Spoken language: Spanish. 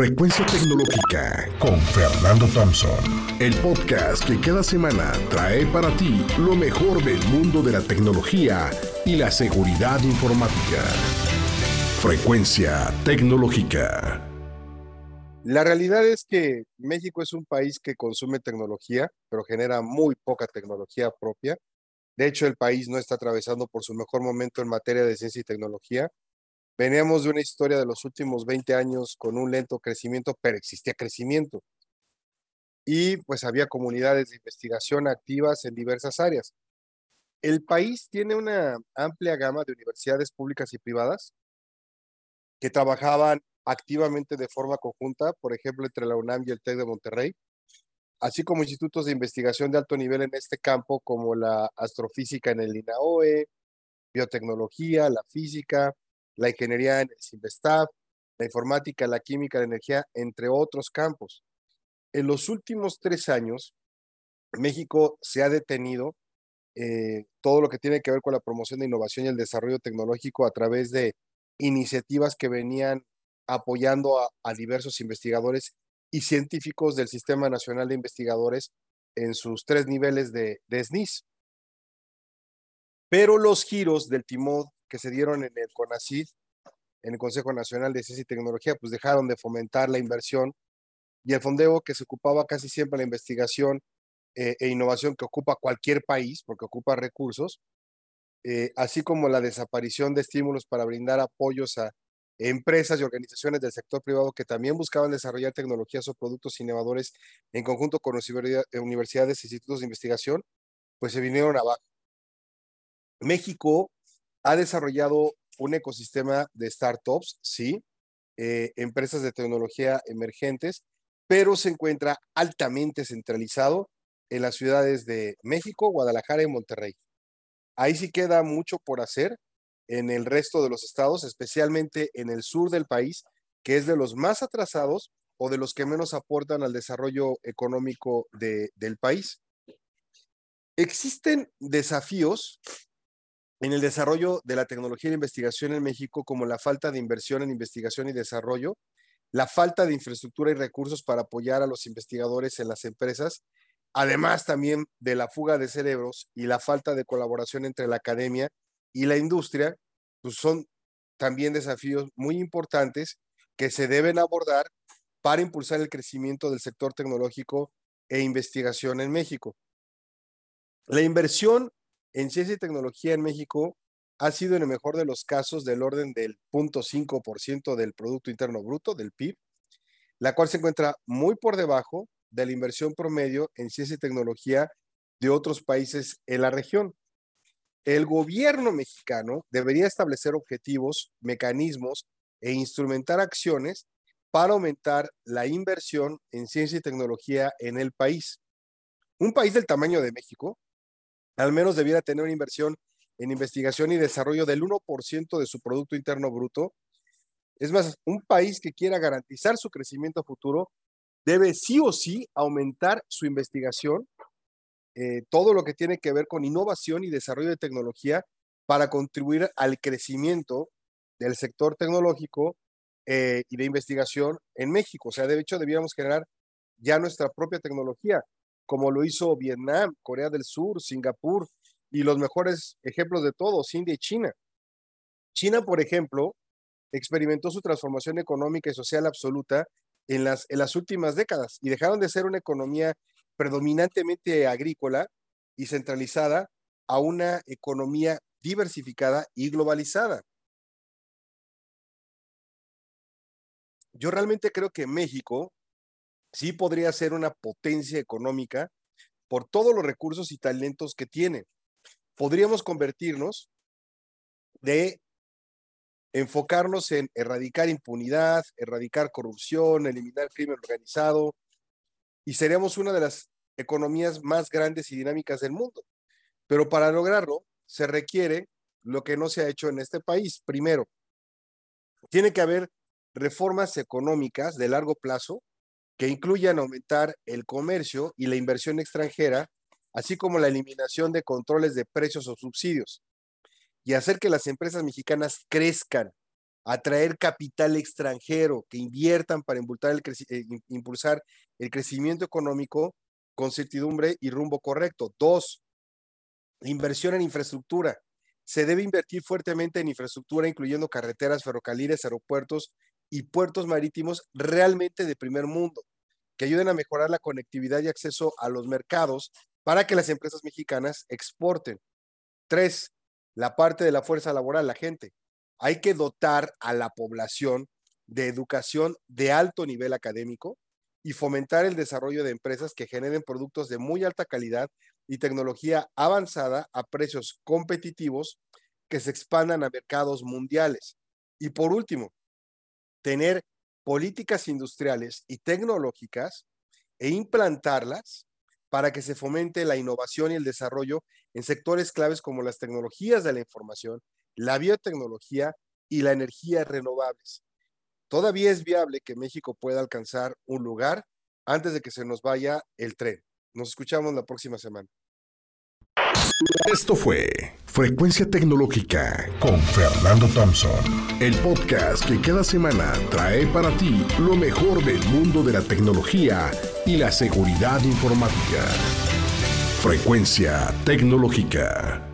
Frecuencia Tecnológica con Fernando Thompson. El podcast que cada semana trae para ti lo mejor del mundo de la tecnología y la seguridad informática. Frecuencia Tecnológica. La realidad es que México es un país que consume tecnología, pero genera muy poca tecnología propia. De hecho, el país no está atravesando por su mejor momento en materia de ciencia y tecnología Veníamos de una historia de los últimos 20 años con un lento crecimiento, pero existía crecimiento. Y pues había comunidades de investigación activas en diversas áreas. El país tiene una amplia gama de universidades públicas y privadas que trabajaban activamente de forma conjunta, por ejemplo, entre la UNAM y el TEC de Monterrey, así como institutos de investigación de alto nivel en este campo, como la astrofísica en el INAOE, biotecnología, la física, la ingeniería en el CIMBESTAB, la informática, la química, la energía, entre otros campos. En los últimos tres años, México se ha detenido eh, todo lo que tiene que ver con la promoción de innovación y el desarrollo tecnológico a través de iniciativas que venían apoyando a, diversos investigadores y científicos del Sistema Nacional de Investigadores en sus tres niveles de, de SNIS. Pero los giros del timón que se dieron en el CONACYT, en el Consejo Nacional de Ciencia y Tecnología, pues dejaron de fomentar la inversión y el fondeo que se ocupaba casi siempre la investigación eh, e innovación que ocupa cualquier país, porque ocupa recursos, eh, así como la desaparición de estímulos para brindar apoyos a empresas y organizaciones del sector privado que también buscaban desarrollar tecnologías o productos innovadores en conjunto con universidades e institutos de investigación, pues se vinieron abajo. México ha desarrollado un ecosistema de startups, sí, eh, empresas de tecnología emergentes, pero se encuentra altamente centralizado en las ciudades de México, Guadalajara y Monterrey. Ahí sí queda mucho por hacer en el resto de los estados, especialmente en el sur del país, que es de los más atrasados o de los que menos aportan al desarrollo económico del país. Existen desafíos en el desarrollo de la tecnología y investigación en México, como la falta de inversión en investigación y desarrollo, la falta de infraestructura y recursos para apoyar a los investigadores en las empresas, además también de la fuga de cerebros y la falta de colaboración entre la academia y la industria, pues son también desafíos muy importantes que se deben abordar para impulsar el crecimiento del sector tecnológico e investigación en México. La inversión en ciencia y tecnología en México ha sido en el mejor de los casos del orden del 0.5% del Producto Interno Bruto, del PIB, la cual se encuentra muy por debajo de la inversión promedio en ciencia y tecnología de otros países en la región. El gobierno mexicano debería establecer objetivos, mecanismos e instrumentar acciones para aumentar la inversión en ciencia y tecnología en el país. Un país del tamaño de México al menos debiera tener una inversión en investigación y desarrollo del 1% de su Producto Interno Bruto. Es más, un país que quiera garantizar su crecimiento futuro debe sí o sí aumentar su investigación, eh, todo lo que tiene que ver con innovación y desarrollo de tecnología para contribuir al crecimiento del sector tecnológico eh, y de investigación en México. O sea, de hecho, debíamos generar ya nuestra propia tecnología como lo hizo Vietnam, Corea del Sur, Singapur y los mejores ejemplos de todos, India y China. China, por ejemplo, experimentó su transformación económica y social absoluta en las, en las últimas décadas y dejaron de ser una economía predominantemente agrícola y centralizada a una economía diversificada y globalizada. Yo realmente creo que México sí podría ser una potencia económica por todos los recursos y talentos que tiene. Podríamos convertirnos de enfocarnos en erradicar impunidad, erradicar corrupción, eliminar crimen organizado, y seríamos una de las economías más grandes y dinámicas del mundo. Pero para lograrlo se requiere lo que no se ha hecho en este país. Primero, tiene que haber reformas económicas de largo plazo que incluyan aumentar el comercio y la inversión extranjera, así como la eliminación de controles de precios o subsidios, y hacer que las empresas mexicanas crezcan atraer capital extranjero que inviertan para impulsar el, eh, impulsar el crecimiento económico con certidumbre y rumbo correcto. Dos, inversión en infraestructura. Se debe invertir fuertemente en infraestructura, incluyendo carreteras, ferrocarriles, aeropuertos y puertos marítimos realmente de primer mundo, que ayuden a mejorar la conectividad y acceso a los mercados para que las empresas mexicanas exporten. Tres, la parte de la fuerza laboral, la gente. Hay que dotar a la población de educación de alto nivel académico y fomentar el desarrollo de empresas que generen productos de muy alta calidad y tecnología avanzada a precios competitivos que se expandan a mercados mundiales. Y por último, tener políticas industriales y tecnológicas e implantarlas para que se fomente la innovación y el desarrollo en sectores claves como las tecnologías de la información, la biotecnología y la energía renovables. Todavía es viable que México pueda alcanzar un lugar antes de que se nos vaya el tren. Nos escuchamos la próxima semana. Esto fue Frecuencia Tecnológica con Fernando Thompson, el podcast que cada semana trae para ti lo mejor del mundo de la tecnología y la seguridad informática. Frecuencia Tecnológica.